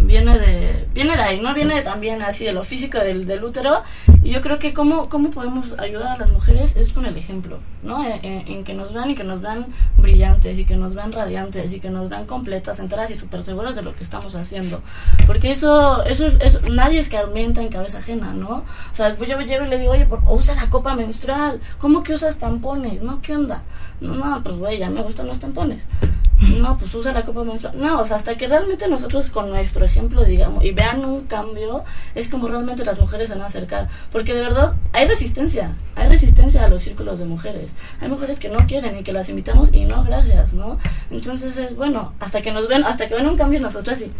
viene de viene de ahí no viene también así de lo físico del, del útero. Y yo creo que cómo cómo podemos ayudar a las mujeres es con el ejemplo no en, que nos vean y que nos vean brillantes y que nos vean radiantes y que nos vean completas enteras y súper seguras de lo que estamos haciendo. Porque eso eso es nadie es que aumenta en cabeza ajena no o sea yo llevo y le digo oye usa la copa menstrual. Cómo que usas tampones no qué onda no, pues güey, ya me gustan los tampones. No, pues usa la copa menstrual. No, o sea, hasta que realmente nosotros con nuestro ejemplo, digamos, y vean un cambio, es como realmente las mujeres se van a acercar. Porque de verdad hay resistencia, hay resistencia a los círculos de mujeres. Hay mujeres que no quieren y que las invitamos y no, gracias, ¿no? Entonces es bueno, hasta que nos ven, hasta que ven un cambio en nosotras y,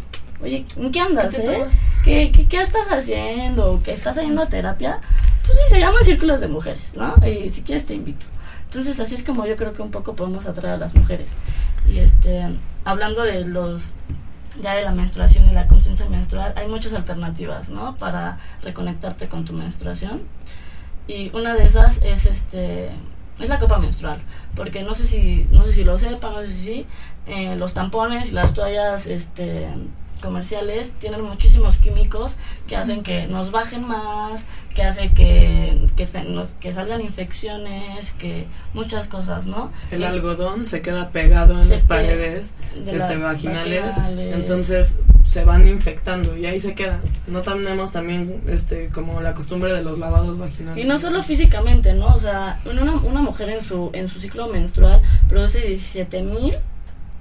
oye, ¿en qué andas, eh? ¿Qué, qué, qué estás haciendo? ¿Qué estás haciendo terapia? Pues sí, se llaman círculos de mujeres, ¿no? Y si quieres te invito. Entonces así es como yo creo que un poco podemos atraer a las mujeres. Y este, hablando de los ya de la menstruación y la conciencia menstrual, hay muchas alternativas, ¿no? Para reconectarte con tu menstruación. Y una de esas es este es la copa menstrual, porque no sé si no sé si lo sepan, no sé si eh, los tampones las toallas este comerciales tienen muchísimos químicos que hacen que nos bajen más, que hace que, que, que salgan infecciones, que muchas cosas, ¿no? El algodón se queda pegado en las paredes este, vaginales, entonces se van infectando y ahí se quedan. No tenemos también este como la costumbre de los lavados vaginales. Y no solo físicamente, ¿no? O sea, una, una mujer en su, en su ciclo menstrual produce 17 mil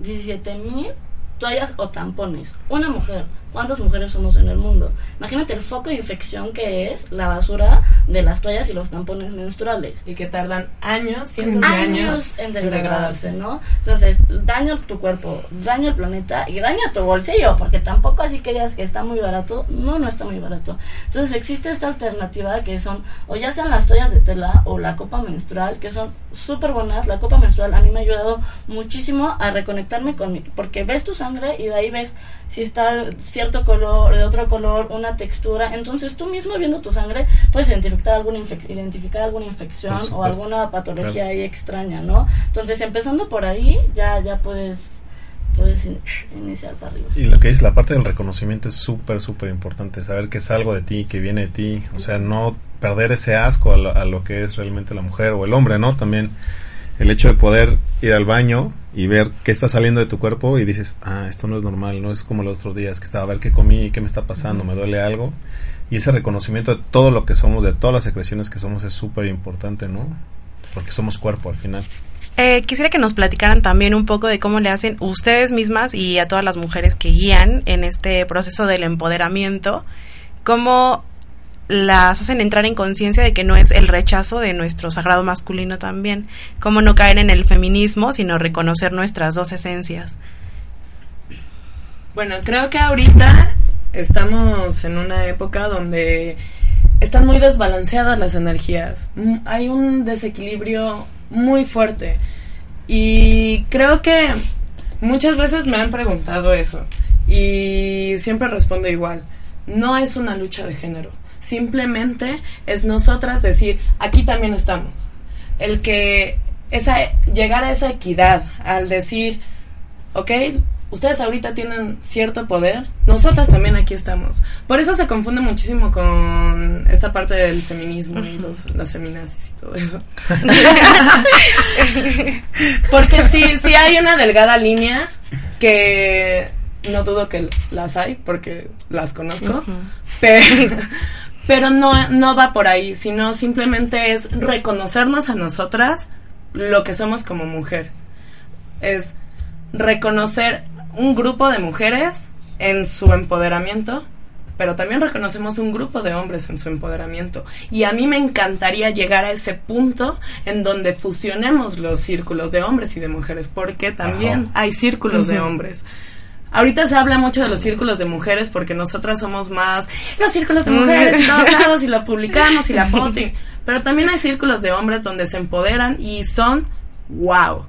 17 mil toallas o tampones. Una mujer ¿Cuántas mujeres somos en el mundo? Imagínate el foco de infección que es la basura de las toallas y los tampones menstruales. Y que tardan años, cientos de años, en degradarse, ¿no? Entonces, daña tu cuerpo, daña el planeta y daña tu bolsillo, porque tampoco así que digas que está muy barato, no, no está muy barato. Entonces, existe esta alternativa que son, o ya sean las toallas de tela o la copa menstrual, que son súper buenas. La copa menstrual a mí me ha ayudado muchísimo a reconectarme con mi, porque ves tu sangre y de ahí ves si está, cierto color, de otro color, una textura. Entonces tú mismo viendo tu sangre puedes identificar alguna, identificar alguna infección o alguna patología ahí extraña, ¿no? Entonces empezando por ahí ya, ya puedes puedes iniciar para arriba. Y lo que es la parte del reconocimiento es súper, súper importante, saber que es algo de ti, que viene de ti, o sea, no perder ese asco a lo, que es realmente la mujer o el hombre, ¿no? También el hecho de poder ir al baño y ver qué está saliendo de tu cuerpo y dices, ah, esto no es normal, no es como los otros días que estaba a ver qué comí, qué me está pasando, me duele algo. Y ese reconocimiento de todo lo que somos, de todas las secreciones que somos es súper importante, ¿no? Porque somos cuerpo al final. Eh, quisiera que nos platicaran también un poco de cómo le hacen ustedes mismas y a todas las mujeres que guían en este proceso del empoderamiento, cómo las hacen entrar en conciencia de que no es el rechazo de nuestro sagrado masculino también, cómo no caer en el feminismo, sino reconocer nuestras dos esencias. Bueno, creo que ahorita estamos en una época donde están muy desbalanceadas las energías. Mm, hay un desequilibrio muy fuerte. Y creo que muchas veces me han preguntado eso. Y siempre respondo igual. No es una lucha de género Simplemente es nosotras decir, aquí también estamos. El que esa, llegar a esa equidad, al decir, ok, ustedes ahorita tienen cierto poder, nosotras también aquí estamos. Por eso se confunde muchísimo con esta parte del feminismo y los, las feminazis y todo eso. *laughs* Porque sí, sí hay una delgada línea que no dudo que las hay porque las conozco, pero, pero no, no va por ahí, sino simplemente es reconocernos a nosotras lo que somos como mujer. Es reconocer un grupo de mujeres en su empoderamiento, pero también reconocemos un grupo de hombres en su empoderamiento. Y a mí me encantaría llegar a ese punto en donde fusionemos los círculos de hombres y de mujeres, porque también hay círculos de hombres. Ahorita se habla mucho de los círculos de mujeres porque nosotras somos más los círculos de mujeres y todos *laughs* lados y lo publicamos y la foto. pero también hay círculos de hombres donde se empoderan y son wow.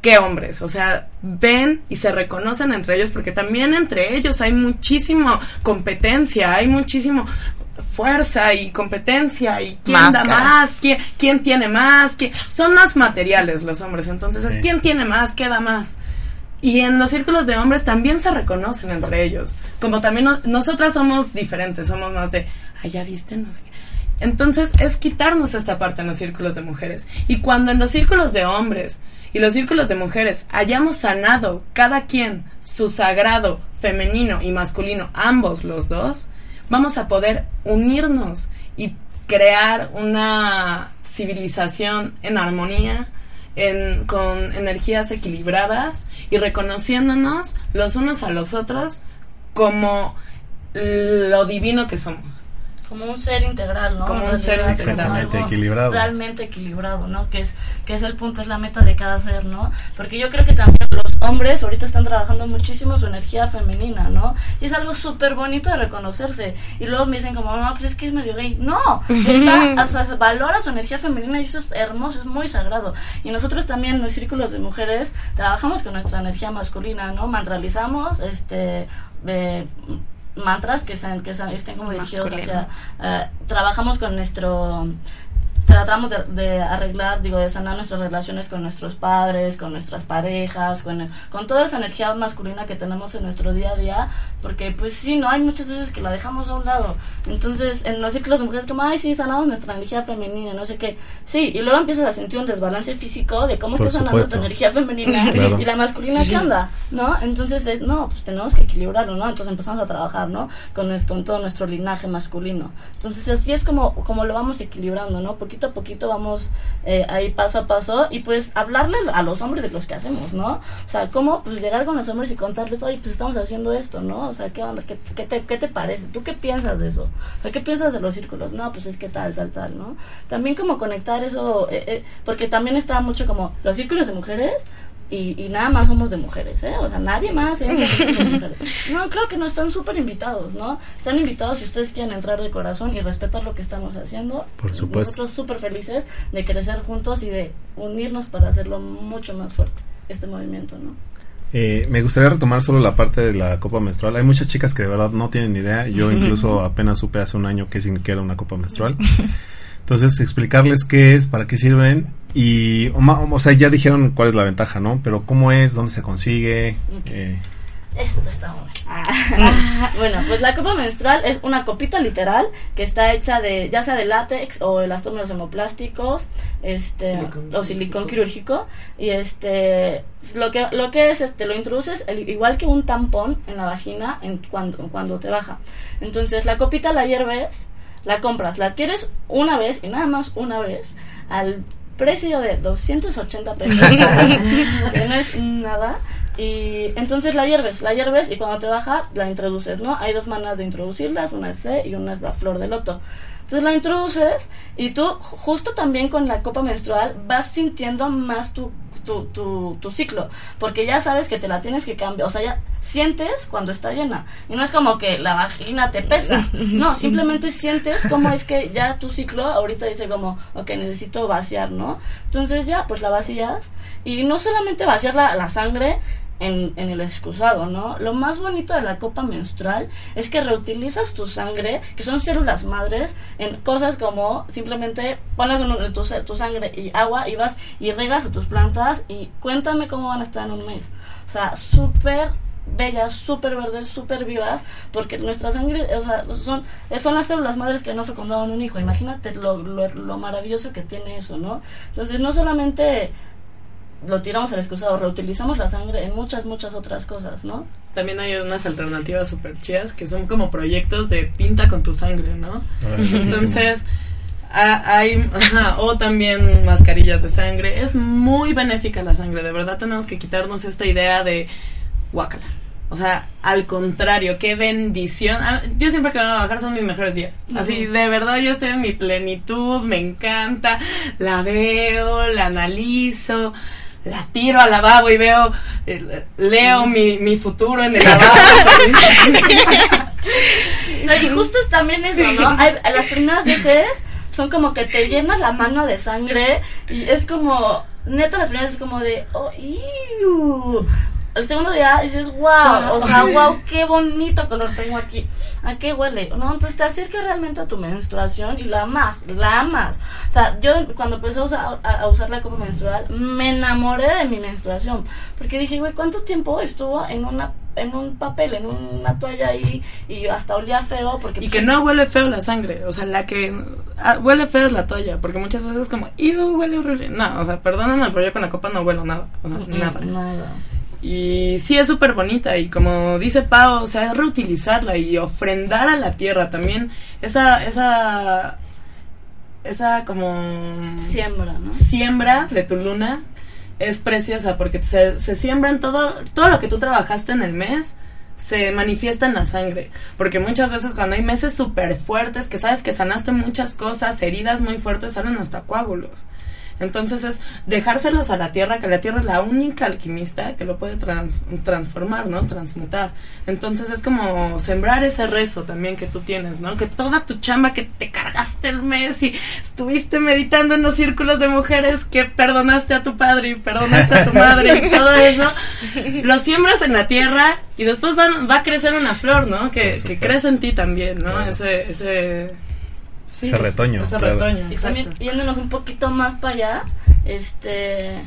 Qué hombres, o sea, ven y se reconocen entre ellos porque también entre ellos hay muchísimo competencia, hay muchísimo fuerza y competencia y quién da más, quién, quién tiene más, quién, son más materiales los hombres, entonces es quién tiene más, qué da más. Y en los círculos de hombres también se reconocen entre ellos. Como también nosotras somos diferentes, somos más de, ah, ya Entonces es quitarnos esta parte en los círculos de mujeres. Y cuando en los círculos de hombres y los círculos de mujeres hayamos sanado cada quien su sagrado femenino y masculino, ambos los dos, vamos a poder unirnos y crear una civilización en armonía, en, con energías equilibradas y reconociéndonos los unos a los otros como lo divino que somos como un ser integral, ¿no? Como un ser Exactamente equilibrado. Realmente equilibrado, ¿no? Que es, que es el punto, es la meta de cada ser, ¿no? Porque yo creo que también los hombres ahorita están trabajando muchísimo su energía femenina, ¿no? Y es algo súper bonito de reconocerse. Y luego me dicen como, no, pues es que es medio gay. No, está, o sea, valora su energía femenina y eso es hermoso, es muy sagrado. Y nosotros también en los círculos de mujeres trabajamos con nuestra energía masculina, ¿no? Mantralizamos, este... Eh, mantras que, sean, que estén como dirigidos hacia... Eh, trabajamos con nuestro tratamos de, arreglar, digo, de sanar nuestras relaciones con nuestros padres, con nuestras parejas, con, con toda esa energía masculina que tenemos en nuestro día a día, porque pues sí, no hay muchas veces que la dejamos a un lado. Entonces, en los ciclos de mujeres, como, ay, sí, sanamos nuestra energía femenina, no sé qué. Sí, y luego empiezas a sentir un desbalance físico de cómo está sanando tu energía femenina *laughs* y la masculina, ¿qué onda? ¿No? Entonces, es, no, pues tenemos que equilibrarlo, ¿no? Entonces empezamos a trabajar, ¿no? Con, con todo nuestro linaje masculino. Entonces, así es como, como lo vamos equilibrando, ¿no? Poquito a poquito vamos eh, ahí paso a paso y pues hablarle a los hombres de los que hacemos, ¿no? O sea, cómo pues llegar con los hombres y contarles, oye, pues estamos haciendo esto, ¿no? O sea, ¿qué onda? ¿Qué, te, qué te parece? ¿Tú qué piensas de eso? O sea, ¿qué piensas de los círculos? No, pues es que tal, tal, tal, ¿no? También como conectar eso, eh, eh, porque también está mucho como los círculos de mujeres, y, nada más somos de mujeres, ¿eh? O sea, nadie más es de mujeres. *laughs* No, creo que no, están súper invitados, ¿no? Están invitados si ustedes quieren entrar de corazón y respetar lo que estamos haciendo. Por supuesto. Nosotros súper felices de crecer juntos y de unirnos para hacerlo mucho más fuerte, este movimiento, ¿no? Eh, me gustaría retomar solo la parte de la copa menstrual. Hay muchas chicas que de verdad no tienen idea. Yo *laughs* incluso apenas supe hace un año qué significa una copa menstrual. *laughs* Entonces, explicarles qué es, para qué sirven y, o, o sea, ya dijeron cuál es la ventaja, ¿no? Pero cómo es, dónde se consigue. Eh, Esto está muy Bueno, pues la copa menstrual es una copita literal que está hecha de ya sea de látex o elastómeros hemoplásticos, este Silicón o silicón quirúrgico y este lo que lo que es este lo introduces el- igual que un tampón en la vagina en cuando cuando te baja. Entonces, la copita la hierves, la compras, la adquieres una vez y nada más una vez al precio de 280 pesos, *laughs* que no es nada. Y entonces la hierves, la hierves y cuando te baja la introduces, ¿no? Hay dos maneras de introducirlas, una es C y una es la flor de loto. Entonces la introduces y tú justo también con la copa menstrual vas sintiendo más tu, tu, tu, tu ciclo, porque ya sabes que te la tienes que cambiar, o sea, ya sientes cuando está llena. Y no es como que la vagina te pesa, no, *laughs* simplemente sientes cómo es que ya tu ciclo ahorita dice como, ok, necesito vaciar, ¿no? Entonces ya, pues la vacías y no solamente vaciar la, la sangre, en, en el excusado, ¿no? Lo más bonito de la copa menstrual es que reutilizas tu sangre, que son células madres, en cosas como simplemente pones un- tu, tu sangre y agua y vas y regas a tus plantas y cuéntame cómo van a estar en un mes. O sea, súper bellas, súper verdes, súper vivas, porque nuestra sangre, o sea, son, son las células madres que no fecundaron un hijo. Imagínate lo, lo, lo maravilloso que tiene eso, ¿no? Entonces, no solamente lo tiramos al excusado, reutilizamos la sangre en muchas, muchas otras cosas, ¿no? También hay unas alternativas súper chidas que son como proyectos de pinta con tu sangre, ¿no? *laughs* Entonces, a- hay, ajá, o también mascarillas de sangre. Es muy benéfica la sangre, de verdad tenemos que quitarnos esta idea de guácala. O sea, al contrario, qué bendición. Ah, Yo siempre que me voy a bajar son mis mejores días. Así, de verdad, yo estoy en mi plenitud, me encanta. La veo, la analizo, la tiro al lavabo y veo, eh, leo mi, mi futuro en el *laughs* lavabo. No, y justo es también eso, ¿no? Hay- las primeras veces son como que te llenas la mano de sangre y es como, neta, las primeras es como de, oh, iu. El segundo día dices, wow, o sea, *laughs* wow, qué bonito color tengo aquí. ¿A qué huele? No, entonces te acercas realmente a tu menstruación y la amas, la amas. O sea, yo cuando empecé a usar, a, a usar la copa menstrual, me enamoré de mi menstruación. Porque dije, güey, ¿cuánto tiempo estuvo en una en un papel, en una toalla ahí y hasta olía feo porque Y que pues, no huele feo la sangre, o sea, la que ah, huele feo es la toalla, porque muchas veces como, ¡Iu, huele horrible! No, o sea, perdóname, pero yo con la copa no huelo nada, o sea, Mm, nada. nada. Y sí es súper bonita y como dice Pau, o sea, es reutilizarla y ofrendar a la tierra también. Esa, esa, esa como Siembra, ¿no? siembra de tu luna es preciosa porque se, se siembran todo, todo lo que tú trabajaste en el mes se manifiesta en la sangre. Porque muchas veces cuando hay meses súper fuertes, que sabes que sanaste muchas cosas, heridas muy fuertes, salen hasta coágulos. Entonces es dejárselos a la tierra, que la tierra es la única alquimista que lo puede trans- transformar, ¿no? Transmutar. Entonces es como sembrar ese rezo también que tú tienes, ¿no? Que toda tu chamba que te cargaste el mes y estuviste meditando en los círculos de mujeres que perdonaste a tu padre y perdonaste a tu madre y todo eso, lo siembras en la tierra y después van- va a crecer una flor, ¿no? Que, que crece en ti también, ¿no? Claro. Ese, ese, sí, Ese retoño, Ese claro. retoño, Y también yéndonos un poquito más para allá, este,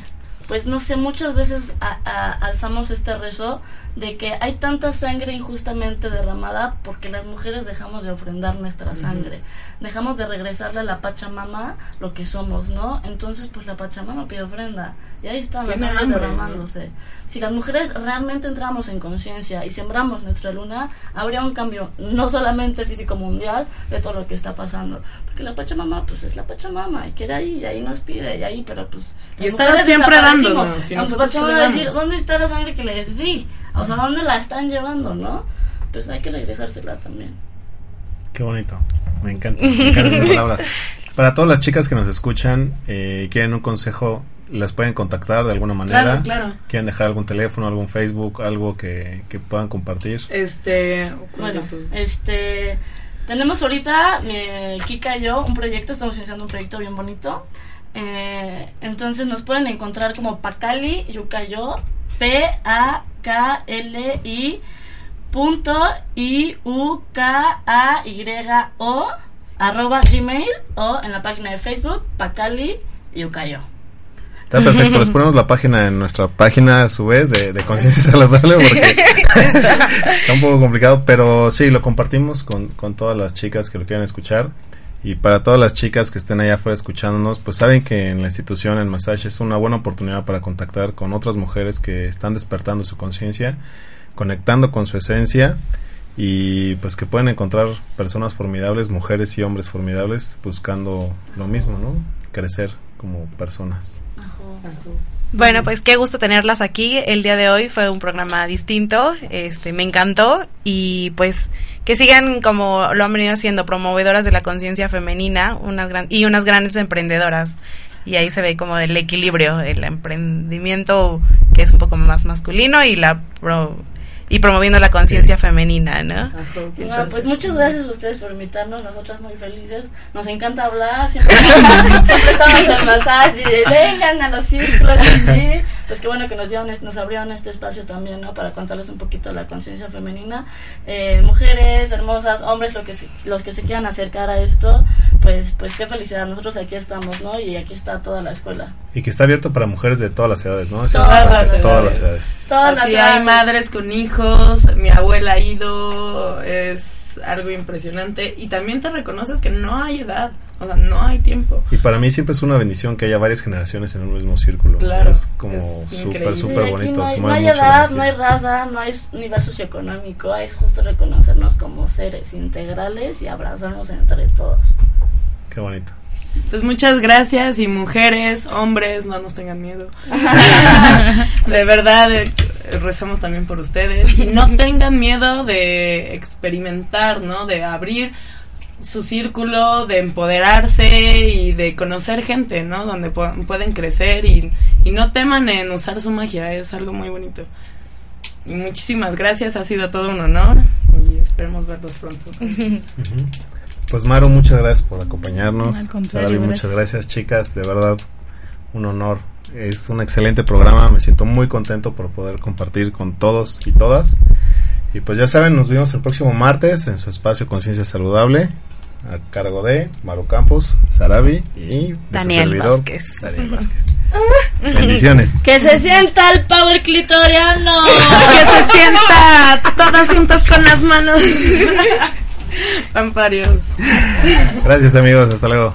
pues no sé, muchas veces a- a- alzamos este rezo de que hay tanta sangre injustamente derramada porque las mujeres dejamos de ofrendar nuestra sangre, dejamos de regresarle a la Pachamama lo que somos, ¿no? Entonces, pues la Pachamama pide ofrenda y ahí está la sangre derramándose. Si las mujeres realmente entramos en conciencia y sembramos nuestra luna, habría un cambio no solamente físico mundial de todo lo que está pasando. Porque la Pachamama, pues es la Pachamama y quiere ahí, y ahí nos pide, y ahí, pero pues. Y mujeres siempre dándonos, Aunque nosotros Pachamama va a decir. ¿dónde está la sangre que les di? O sea, ¿dónde la están llevando, no? Pues hay que regresársela también. Qué bonito. Me encanta. Me encantan esas palabras. *laughs* Para todas las chicas que nos escuchan eh, y quieren un consejo, las pueden contactar de alguna manera. Claro, claro. Quieren dejar algún teléfono, algún Facebook, algo que, que puedan compartir. Este, Bueno, este. Tenemos ahorita, mi, Kika y yo, un proyecto, estamos iniciando un proyecto bien bonito. Eh, entonces nos pueden encontrar como Pacali Yucayo P-A-K-L-I punto I-U-K-A-Y-O arroba gmail o en la página de Facebook Pacali Yucayo. Está perfecto, les ponemos la página en nuestra página a su vez de, de Conciencia *laughs* Saludable porque *laughs* está un poco complicado, pero sí, lo compartimos con, con todas las chicas que lo quieran escuchar. Y para todas las chicas que estén allá afuera escuchándonos, pues saben que en la institución, en Massage, es una buena oportunidad para contactar con otras mujeres que están despertando su conciencia, conectando con su esencia y pues que pueden encontrar personas formidables, mujeres y hombres formidables, buscando lo mismo, ¿no? Crecer como personas. Bueno, pues qué gusto tenerlas aquí. El día de hoy fue un programa distinto, este, me encantó y pues que sigan como lo han venido haciendo, promovedoras de la conciencia femenina, unas gran y unas grandes emprendedoras. Y ahí se ve como el equilibrio, el emprendimiento que es un poco más masculino y la pro- y promoviendo la conciencia femenina, ¿no? Pues muchas gracias a ustedes por invitarnos, nosotras muy felices, nos encanta hablar, *laughs* siempre, siempre estamos en masaje y de, vengan a los círculos y pues qué bueno que nos dieron, nos abrieron este espacio también, ¿no? Para contarles un poquito la conciencia femenina, Eh, mujeres hermosas, hombres, lo que se- los que se quieran acercar a esto, pues, pues qué felicidad, nosotros aquí estamos, ¿no? Y aquí está toda la escuela. Y que está abierto para mujeres de todas las edades, ¿no? Todas las parte, todas las edades. edades. Todas hay edades. madres con hijos, mi abuela ha ido, es algo impresionante. Y también te reconoces que no hay edad, o sea, no hay tiempo. Y para mí siempre es una bendición que haya varias generaciones en un mismo círculo. Claro, es como súper, súper Sí, bonito. No hay, no hay edad, no hay raza, no hay nivel socioeconómico, es justo reconocernos como seres integrales y abrazarnos entre todos. Qué bonito. Pues muchas gracias y mujeres, hombres, no nos tengan miedo. *laughs* *laughs* de verdad, rezamos también por ustedes. Y no *laughs* tengan miedo de experimentar, ¿no? De abrir su círculo, de empoderarse y de conocer gente, ¿no? Donde pu- pueden crecer y, y no teman en usar su magia, es algo muy bonito. Y muchísimas gracias, ha sido todo un honor y esperemos verlos pronto. *laughs* Pues Maru, muchas gracias por acompañarnos. Al contrario, Sarabi, muchas gracias, chicas. De verdad, un honor. Es un excelente programa. Me siento muy contento por poder compartir con todos y todas. Y pues ya saben, nos vemos el próximo martes en su espacio Conciencia Saludable. A cargo de Maru Campos, Sarabi y de su Daniel servidor, Vázquez. Daniel Vázquez. *laughs* Bendiciones. ¡Que se sienta el power clitoriano! *laughs* que se sienta todas juntas con las manos. *laughs* Amparios. Gracias amigos, hasta luego.